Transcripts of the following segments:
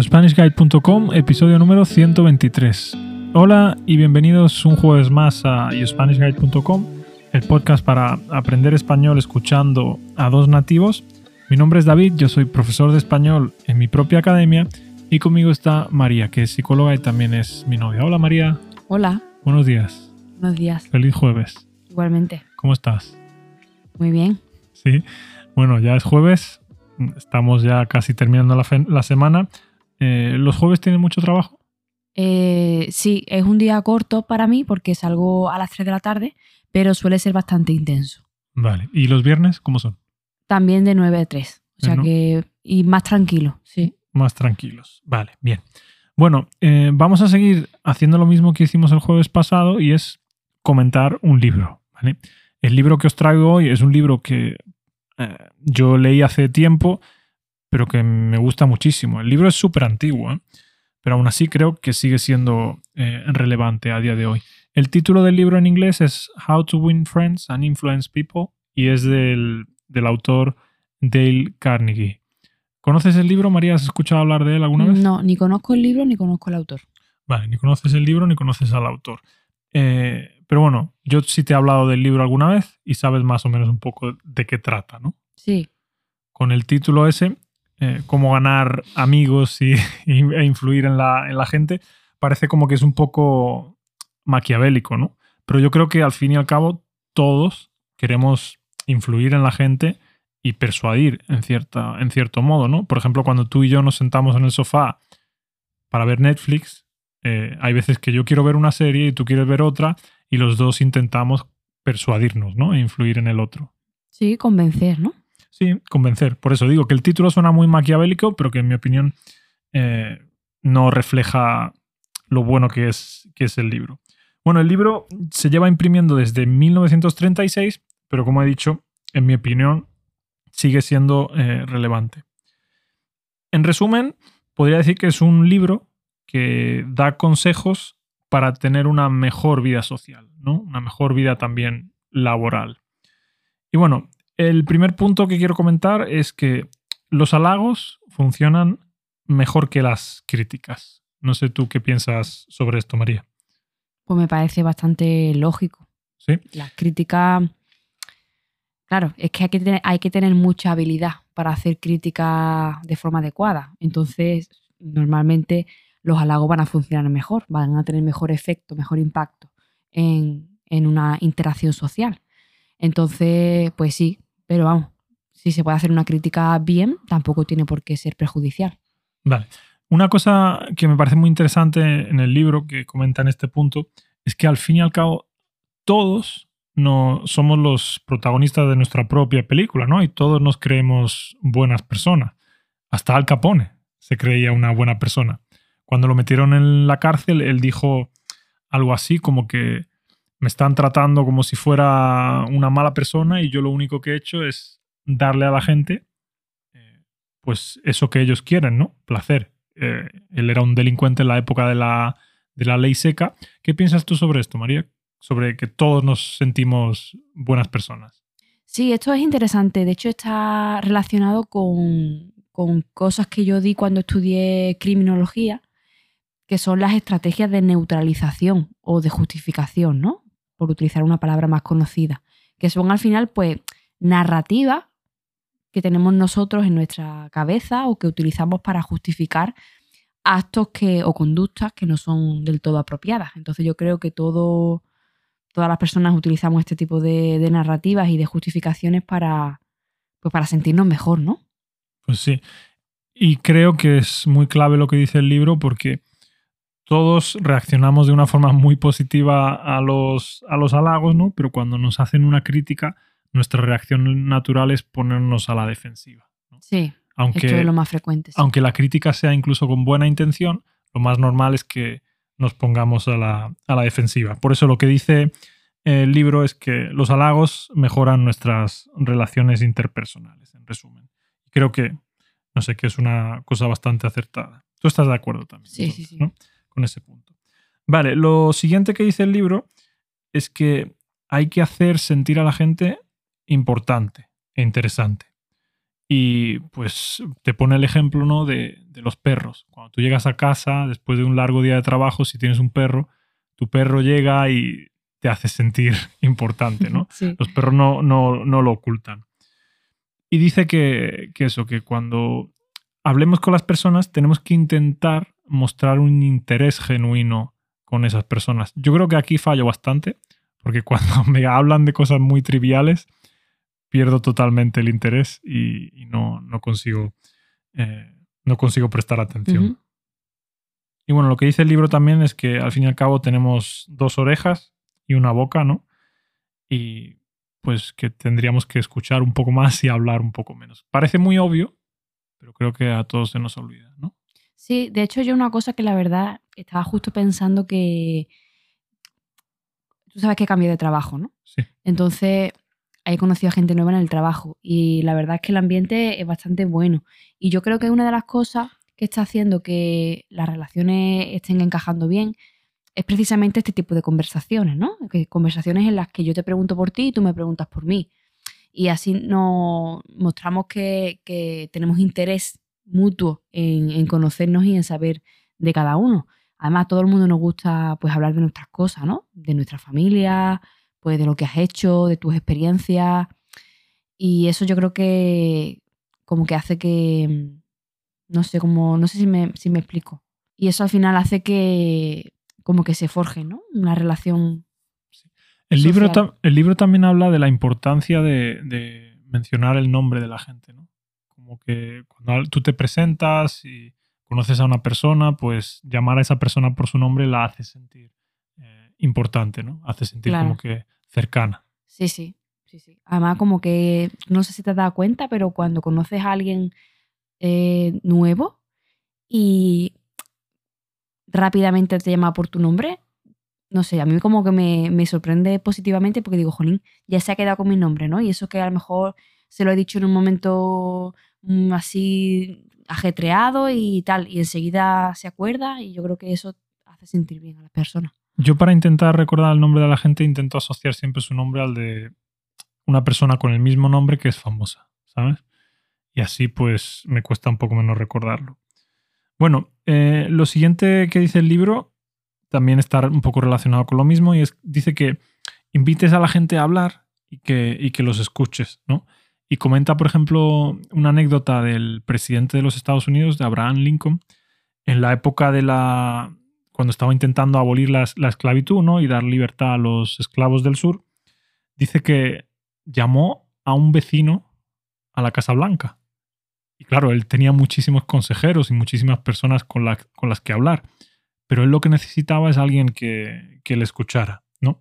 YoSpanishGuide.com, episodio número 123. Hola y bienvenidos un jueves más a YoSpanishGuide.com, el podcast para aprender español escuchando a dos nativos. Mi nombre es David, yo soy profesor de español en mi propia academia y conmigo está María, que es psicóloga y también es mi novia. Hola María. Hola. Buenos días. Buenos días. Feliz jueves. Igualmente. ¿Cómo estás? Muy bien. Sí. Bueno, ya es jueves. Estamos ya casi terminando la, la semana. Eh, ¿Los jueves tienen mucho trabajo? Eh, sí, es un día corto para mí porque salgo a las 3 de la tarde, pero suele ser bastante intenso. Vale. ¿Y los viernes cómo son? También de 9 a 3. O sea que. Y más tranquilo, sí. Más tranquilos. Vale, bien. Bueno, eh, vamos a seguir haciendo lo mismo que hicimos el jueves pasado y es comentar un libro. ¿vale? El libro que os traigo hoy es un libro que yo leí hace tiempo pero que me gusta muchísimo. El libro es súper antiguo, ¿eh? pero aún así creo que sigue siendo eh, relevante a día de hoy. El título del libro en inglés es How to Win Friends and Influence People y es del, del autor Dale Carnegie. ¿Conoces el libro, María? ¿Has escuchado hablar de él alguna vez? No, ni conozco el libro ni conozco el autor. Vale, ni conoces el libro ni conoces al autor. Eh, pero bueno, yo sí te he hablado del libro alguna vez y sabes más o menos un poco de qué trata, ¿no? Sí. Con el título ese eh, cómo ganar amigos y, e influir en la, en la, gente, parece como que es un poco maquiavélico, ¿no? Pero yo creo que al fin y al cabo todos queremos influir en la gente y persuadir en, cierta, en cierto modo, ¿no? Por ejemplo, cuando tú y yo nos sentamos en el sofá para ver Netflix, eh, hay veces que yo quiero ver una serie y tú quieres ver otra y los dos intentamos persuadirnos, ¿no? E influir en el otro. Sí, convencer, ¿no? Convencer. Por eso digo que el título suena muy maquiavélico, pero que en mi opinión eh, no refleja lo bueno que es, que es el libro. Bueno, el libro se lleva imprimiendo desde 1936, pero como he dicho, en mi opinión, sigue siendo eh, relevante. En resumen, podría decir que es un libro que da consejos para tener una mejor vida social, ¿no? Una mejor vida también laboral. Y bueno, el primer punto que quiero comentar es que los halagos funcionan mejor que las críticas. No sé tú qué piensas sobre esto, María. Pues me parece bastante lógico. Sí. Las críticas. Claro, es que hay que, tener, hay que tener mucha habilidad para hacer críticas de forma adecuada. Entonces, normalmente los halagos van a funcionar mejor, van a tener mejor efecto, mejor impacto en, en una interacción social. Entonces, pues sí, pero vamos, si se puede hacer una crítica bien, tampoco tiene por qué ser perjudicial. Vale. Una cosa que me parece muy interesante en el libro que comenta en este punto es que al fin y al cabo todos no somos los protagonistas de nuestra propia película, ¿no? Y todos nos creemos buenas personas. Hasta Al Capone se creía una buena persona. Cuando lo metieron en la cárcel, él dijo algo así como que me están tratando como si fuera una mala persona y yo lo único que he hecho es darle a la gente eh, pues eso que ellos quieren, ¿no? Placer. Eh, él era un delincuente en la época de la, de la ley seca. ¿Qué piensas tú sobre esto, María? Sobre que todos nos sentimos buenas personas. Sí, esto es interesante. De hecho, está relacionado con, con cosas que yo di cuando estudié criminología, que son las estrategias de neutralización o de justificación, ¿no? Por utilizar una palabra más conocida, que son al final pues narrativas que tenemos nosotros en nuestra cabeza o que utilizamos para justificar actos que, o conductas que no son del todo apropiadas. Entonces yo creo que todo, todas las personas utilizamos este tipo de, de narrativas y de justificaciones para, pues para sentirnos mejor, ¿no? Pues sí. Y creo que es muy clave lo que dice el libro porque todos reaccionamos de una forma muy positiva a los, a los halagos, ¿no? Pero cuando nos hacen una crítica, nuestra reacción natural es ponernos a la defensiva. Sí, aunque, esto es lo más frecuente. Aunque la crítica sea incluso con buena intención, lo más normal es que nos pongamos a la, a la defensiva. Por eso lo que dice el libro es que los halagos mejoran nuestras relaciones interpersonales, en resumen. Creo que, no sé, que es una cosa bastante acertada. Tú estás de acuerdo también. Sí, sí, sí con ese punto. Vale, lo siguiente que dice el libro es que hay que hacer sentir a la gente importante e interesante. Y pues te pone el ejemplo ¿no? de, de los perros. Cuando tú llegas a casa, después de un largo día de trabajo, si tienes un perro, tu perro llega y te hace sentir importante, ¿no? Sí. Los perros no, no, no lo ocultan. Y dice que, que eso, que cuando hablemos con las personas tenemos que intentar mostrar un interés genuino con esas personas. Yo creo que aquí fallo bastante, porque cuando me hablan de cosas muy triviales, pierdo totalmente el interés y, y no, no, consigo, eh, no consigo prestar atención. Y bueno, lo que dice el libro también es que al fin y al cabo tenemos dos orejas y una boca, ¿no? Y pues que tendríamos que escuchar un poco más y hablar un poco menos. Parece muy obvio, pero creo que a todos se nos olvida, ¿no? Sí, de hecho yo una cosa que la verdad estaba justo pensando que tú sabes que cambié de trabajo, ¿no? Sí. Entonces he conocido a gente nueva en el trabajo y la verdad es que el ambiente es bastante bueno. Y yo creo que una de las cosas que está haciendo que las relaciones estén encajando bien es precisamente este tipo de conversaciones, ¿no? Que conversaciones en las que yo te pregunto por ti y tú me preguntas por mí. Y así nos mostramos que, que tenemos interés mutuo en, en conocernos y en saber de cada uno. Además, a todo el mundo nos gusta pues hablar de nuestras cosas, ¿no? De nuestra familia, pues de lo que has hecho, de tus experiencias. Y eso yo creo que como que hace que no sé cómo, no sé si me, si me explico. Y eso al final hace que como que se forje, ¿no? Una relación. El libro, el libro también habla de la importancia de, de mencionar el nombre de la gente, ¿no? Como que cuando tú te presentas y conoces a una persona, pues llamar a esa persona por su nombre la hace sentir eh, importante, ¿no? Hace sentir Claro. como que cercana. Sí, sí, sí, sí. Además, como que no sé si te has dado cuenta, pero cuando conoces a alguien eh, nuevo y rápidamente te llama por tu nombre, no sé, a mí como que me, me sorprende positivamente porque digo, jolín, ya se ha quedado con mi nombre, ¿no? Y eso que a lo mejor se lo he dicho en un momento mm, así ajetreado y tal, y enseguida se acuerda y yo creo que eso hace sentir bien a las personas. Yo para intentar recordar el nombre de la gente intento asociar siempre su nombre al de una persona con el mismo nombre que es famosa, ¿sabes? Y así pues me cuesta un poco menos recordarlo. Bueno, eh, lo siguiente que dice el libro también está un poco relacionado con lo mismo y es, dice que invites a la gente a hablar y que, y que los escuches, ¿no? Y comenta, por ejemplo, una anécdota del presidente de los Estados Unidos, de Abraham Lincoln, en la época de la, cuando estaba intentando abolir la, la esclavitud ¿no? y dar libertad a los esclavos del sur, dice que llamó a un vecino a la Casa Blanca. Y claro, él tenía muchísimos consejeros y muchísimas personas con, con las que hablar, pero él lo que necesitaba es alguien que, que le escuchara. ¿no?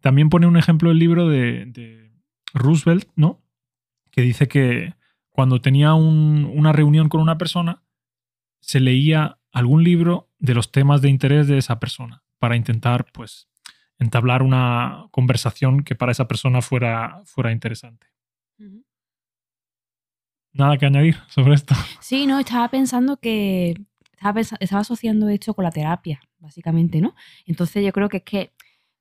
También pone un ejemplo del libro de, de Roosevelt, ¿no? Que dice que cuando tenía un- una reunión con una persona, se leía algún libro de los temas de interés de esa persona para intentar, pues, entablar una conversación que para esa persona fuera, fuera interesante. Nada que añadir sobre esto. Sí, no, estaba pensando que estaba, pens- estaba asociando esto con la terapia, básicamente, ¿no? Entonces yo creo que es que,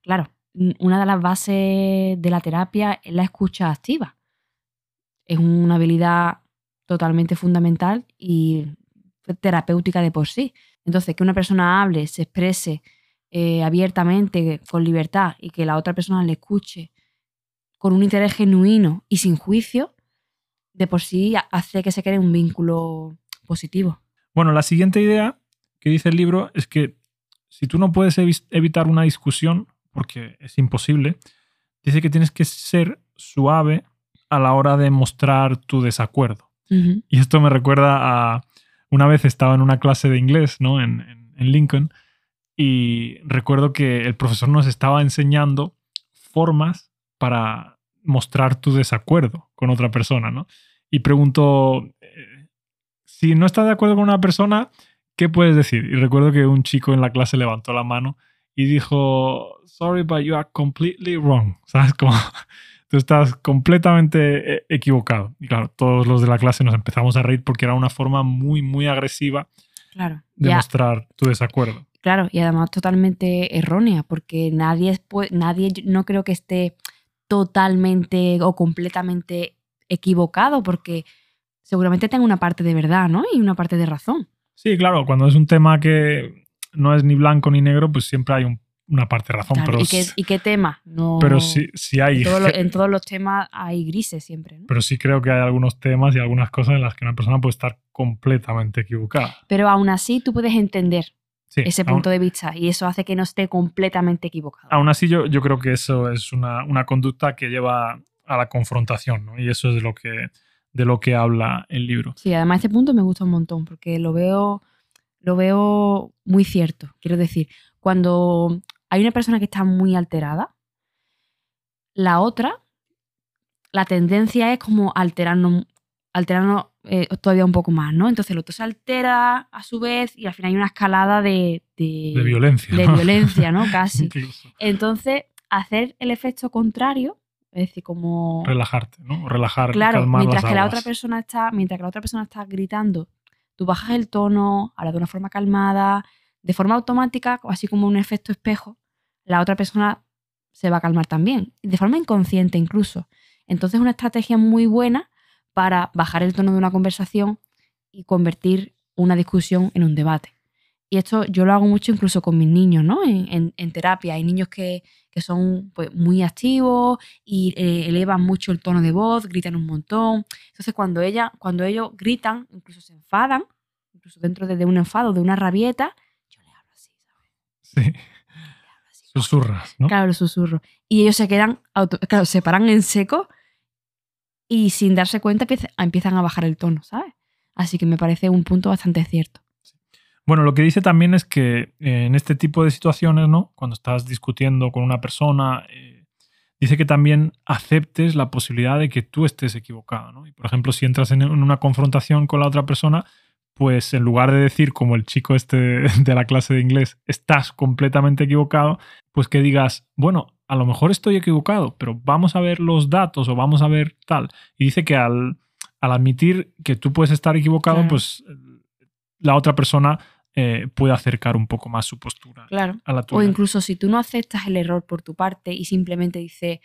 claro, una de las bases de la terapia es la escucha activa. Es una habilidad totalmente fundamental y terapéutica de por sí. Entonces, que una persona hable, se exprese eh, abiertamente, con libertad, y que la otra persona le escuche con un interés genuino y sin juicio, de por sí ha- hace que se cree un vínculo positivo. Bueno, la siguiente idea que dice el libro es que si tú no puedes evi- evitar una discusión, porque es imposible, dice que tienes que ser suave a la hora de mostrar tu desacuerdo. Y esto me recuerda a una vez estaba en una clase de inglés, ¿no? En, en- en Lincoln, y recuerdo que el profesor nos estaba enseñando formas para mostrar tu desacuerdo con otra persona, ¿no? Y preguntó, eh, si no estás de acuerdo con una persona, ¿qué puedes decir? Y recuerdo que un chico en la clase levantó la mano y dijo, sorry, but you are completely wrong. ¿Sabes? Como tú estás completamente eh, equivocado. Y claro, todos los de la clase nos empezamos a reír porque era una forma muy, muy agresiva Claro. de Ya, mostrar tu desacuerdo. claro, y además totalmente errónea, porque nadie, es, nadie no creo que esté totalmente o completamente equivocado, porque seguramente tenga una parte de verdad, ¿no? Y una parte de razón. Sí, claro, cuando es un tema que no es ni blanco ni negro, pues siempre hay un- una parte de razón. Claro, pero ¿y, qué, s- y qué tema? No, pero sí, sí hay. en, todos los- en todos los temas hay grises siempre, ¿no? Pero sí creo que hay algunos temas y algunas cosas en las que una persona puede estar completamente equivocada. Pero aún así tú puedes entender Sí, ese aún- punto de vista y eso hace que no esté completamente equivocado. Aún así, yo, yo creo que eso es una, una conducta que lleva a la confrontación, ¿no? Y eso es de lo que, de lo que habla el libro. Sí, además este punto me gusta un montón porque lo veo, lo veo muy cierto. Quiero decir, cuando hay una persona que está muy alterada, la otra, la tendencia es como alterarnos, alterarnos eh, todavía un poco más, ¿no? Entonces el otro se altera a su vez y al final hay una escalada de, de, De violencia. de ¿no? violencia, ¿no? Casi. Incluso. Entonces, hacer el efecto contrario, es decir, como... Relajarte, ¿no? Relajar, Claro, calmar mientras las que la otra persona está, mientras que la otra persona está gritando, tú bajas el tono, hablas de una forma calmada, de forma automática, así como un efecto espejo, la otra persona se va a calmar también, de forma inconsciente incluso. Entonces es una estrategia muy buena para bajar el tono de una conversación y convertir una discusión en un debate. Y esto yo lo hago mucho incluso con mis niños, ¿no? En, en- terapia. Hay niños que, que son pues, muy activos y eh, elevan mucho el tono de voz, gritan un montón. Entonces, cuando, ella, cuando ellos gritan, incluso se enfadan, incluso dentro de, de un enfado, de una rabieta, yo le hablo así, ¿sabes? Sí, así. susurras, ¿no? Claro, el susurro. Y ellos se quedan, auto- claro, se paran en seco y sin darse cuenta empieza- empiezan a bajar el tono, ¿sabes? Así que me parece un punto bastante cierto. Bueno, lo que dice también es que eh, en este tipo de situaciones, ¿no? Cuando estás discutiendo con una persona, eh, dice que también aceptes la posibilidad de que tú estés equivocado, ¿no? Y por ejemplo, si entras en en una confrontación con la otra persona, pues en lugar de decir, como el chico este de la clase de inglés, estás completamente equivocado, pues que digas, bueno, a lo mejor estoy equivocado, pero vamos a ver los datos o vamos a ver tal. Y dice que al, al admitir que tú puedes estar equivocado, Claro. pues la otra persona eh, puede acercar un poco más su postura Claro. a la O tuya. incluso si tú no aceptas el error por tu parte y simplemente dices,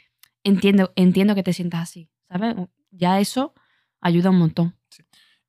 entiendo, entiendo que te sientas así, ¿sabes? Ya eso ayuda un montón.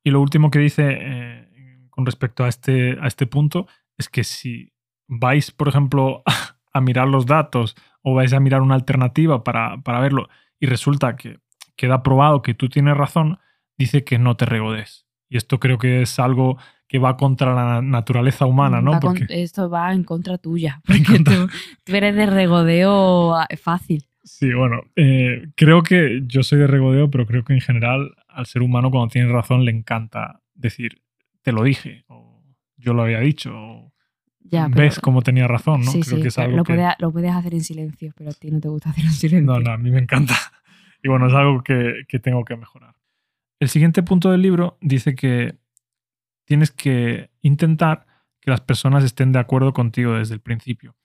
Y lo último que dice eh, con respecto a este, a este punto es que si vais, por ejemplo, a mirar los datos o vais a mirar una alternativa para, para verlo y resulta que queda probado que tú tienes razón, dice que no te regodes. Y esto creo que es algo que va contra la naturaleza humana, ¿no? Va con- Porque, esto va en contra tuya. Porque contra- tú, tú eres de regodeo ah, fácil. sí, bueno, eh, creo que yo soy de regodeo, pero creo que en general al ser humano cuando tiene razón le encanta decir, te lo dije, o yo lo había dicho, o Ya, ves cómo tenía razón, ¿no? sí, creo sí, que es algo lo, que... puedes, lo puedes hacer en silencio, pero a ti no te gusta hacerlo en silencio. No, no, a mí me encanta. Y bueno, es algo que, que tengo que mejorar. El siguiente punto del libro dice que tienes que intentar que las personas estén de acuerdo contigo desde el principio.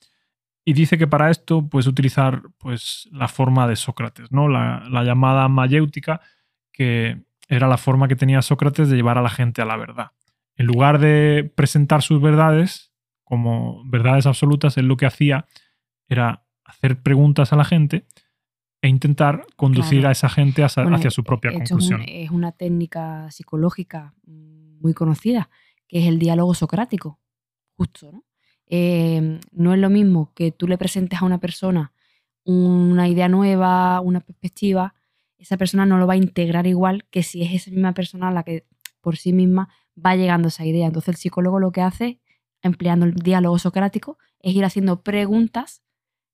Y dice que para esto puedes utilizar pues, la forma de Sócrates, ¿no? la, la llamada mayéutica, que era la forma que tenía Sócrates de llevar a la gente a la verdad. En lugar de presentar sus verdades como verdades absolutas, él lo que hacía era hacer preguntas a la gente e intentar conducir Claro. a esa gente hacia, Bueno, hacia su propia Esto es, conclusión. un- es una técnica psicológica muy conocida, que es el diálogo socrático, justo, ¿no? Eh, no es lo mismo que tú le presentes a una persona una idea nueva, una perspectiva, esa persona no lo va a integrar igual que si es esa misma persona la que por sí misma va llegando a esa idea. Entonces el psicólogo lo que hace, empleando el diálogo socrático, es ir haciendo preguntas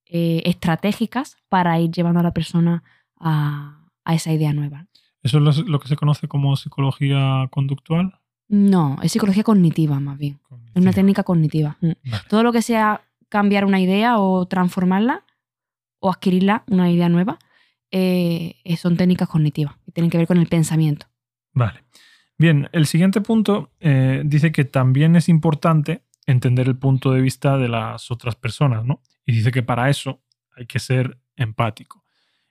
eh, estratégicas para ir llevando a la persona a, a esa idea nueva. Eso es lo, lo que se conoce como psicología conductual. No, es psicología cognitiva más bien. Es una técnica cognitiva. Mm. Vale. Todo lo que sea cambiar una idea o transformarla o adquirirla, una idea nueva, eh, son técnicas cognitivas que tienen que ver con el pensamiento. Vale. Bien, el siguiente punto eh, dice que también es importante entender el punto de vista de las otras personas, ¿no? Y dice que para eso hay que ser empático.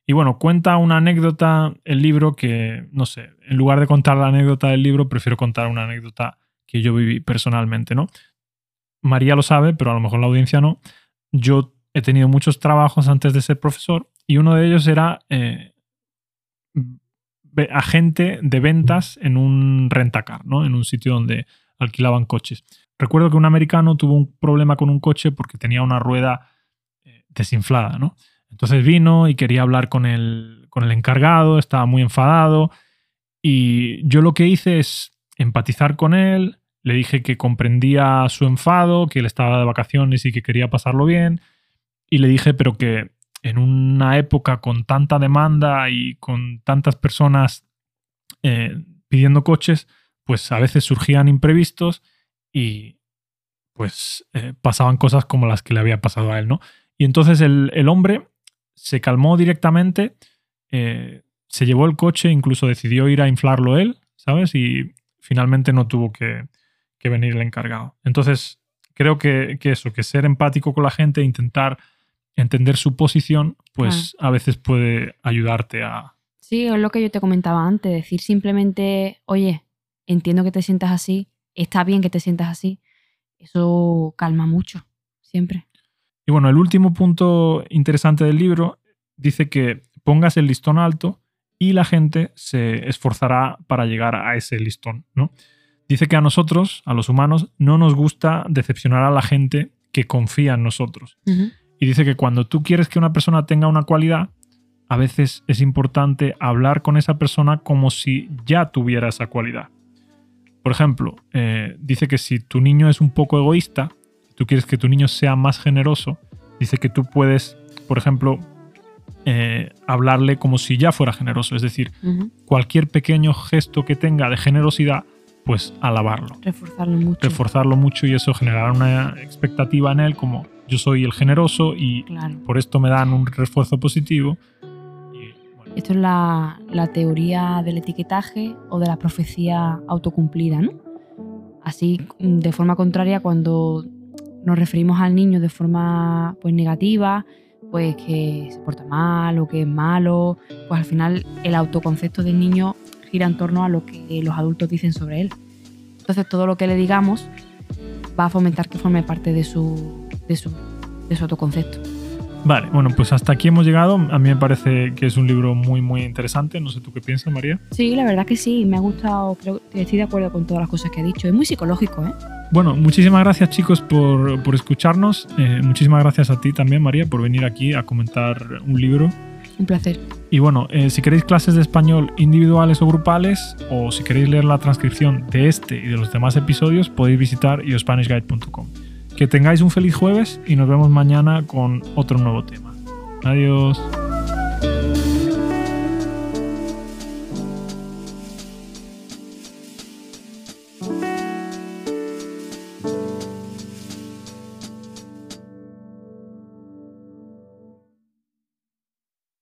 Y bueno, cuenta una anécdota el libro que, no sé, en lugar de contar la anécdota del libro, prefiero contar una anécdota que yo viví personalmente, ¿no? María lo sabe, pero a lo mejor la audiencia no. Yo he tenido muchos trabajos antes de ser profesor y uno de ellos era eh, agente de ventas en un rentacar, ¿no? En un sitio donde alquilaban coches. Recuerdo que un americano tuvo un problema con un coche porque tenía una rueda eh, desinflada, ¿no? Entonces vino y quería hablar con el, con el encargado, estaba muy enfadado y yo lo que hice es empatizar con él, le dije que comprendía su enfado, que él estaba de vacaciones y que quería pasarlo bien y le dije pero que en una época con tanta demanda y con tantas personas eh, pidiendo coches, pues a veces surgían imprevistos y pues eh, pasaban cosas como las que le había pasado a él, ¿no? Y entonces el, hombre se calmó directamente, eh, se llevó el coche, incluso decidió ir a inflarlo él, ¿sabes? Y finalmente no tuvo que, venir el encargado. Entonces, creo que, eso, que ser empático con la gente intentar entender su posición, pues a veces puede ayudarte a... Sí, es lo que yo te comentaba antes, decir simplemente, oye, entiendo que te sientas así, está bien que te sientas así, eso calma mucho, siempre. Y bueno, el último punto interesante del libro dice que pongas el listón alto y la gente se esforzará para llegar a ese listón, ¿no? Dice que a nosotros, a los humanos, no nos gusta decepcionar a la gente que confía en nosotros. Y dice que cuando tú quieres que una persona tenga una cualidad, a veces es importante hablar con esa persona como si ya tuviera esa cualidad. Por ejemplo, eh, dice que si tu niño es un poco egoísta, tú quieres que tu niño sea más generoso, dice que tú puedes, por ejemplo, eh, hablarle como si ya fuera generoso. Es decir, cualquier pequeño gesto que tenga de generosidad, pues alabarlo. Reforzarlo mucho. Reforzarlo mucho y eso generará una expectativa en él como yo soy el generoso y por esto me dan un refuerzo positivo esto es la, teoría del etiquetaje o de la profecía autocumplida, ¿no? Así, de forma contraria, cuando nos referimos al niño de forma pues, negativa, pues que se porta mal o que es malo, pues al final el autoconcepto del niño gira en torno a lo que los adultos dicen sobre él. Entonces todo lo que le digamos va a fomentar que forme parte de su, de su, de su autoconcepto. Vale, bueno, pues hasta aquí hemos llegado. A mí me parece que es un libro muy, muy interesante. No sé tú qué piensas, María. Sí, la verdad que sí. Me ha gustado, creo que estoy de acuerdo con todas las cosas que ha dicho. Es muy psicológico, ¿eh? Bueno, muchísimas gracias chicos por, escucharnos. Eh, muchísimas gracias a ti también, María, por venir aquí a comentar un libro. Un placer. Y bueno, eh, si queréis clases de español individuales o grupales, o si queréis leer la transcripción de este y de los demás episodios, podéis visitar iospanishguide.com. Que tengáis un feliz jueves y nos vemos mañana con otro nuevo tema. Adiós.